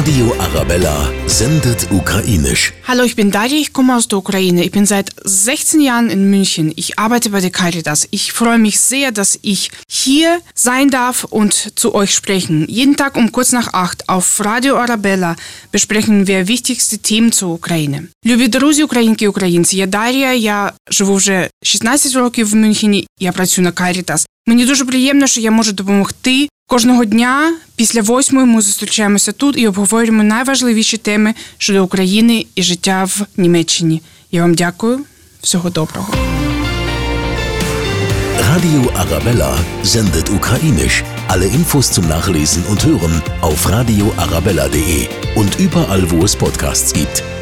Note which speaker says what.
Speaker 1: Radio Arabella sendet ukrainisch.
Speaker 2: Hallo, ich bin Daria, ich komme aus der Ukraine. Ich bin seit 16 Jahren in München. Ich arbeite bei der Caritas. Ich freue mich sehr, dass ich hier sein darf und zu euch sprechen. Jeden Tag um kurz nach acht auf Radio Arabella besprechen wir wichtigste Themen zur Україні. Любі друзі, українки і українці, я Дар'я, я живу вже 16 років в Мюнхені, я працюю на Caritas. Мені дуже приємно, що я можу допомогти. Кожного дня після восьмої ми зустрічаємося тут і обговорюємо найважливіші теми щодо України і життя в Німеччині. Я вам дякую. Всього доброго.
Speaker 1: Radio Arabella sendet ukrainisch. Alle Infos zum Nachlesen und Hören auf radioarabella.de und überall, wo es Podcasts gibt.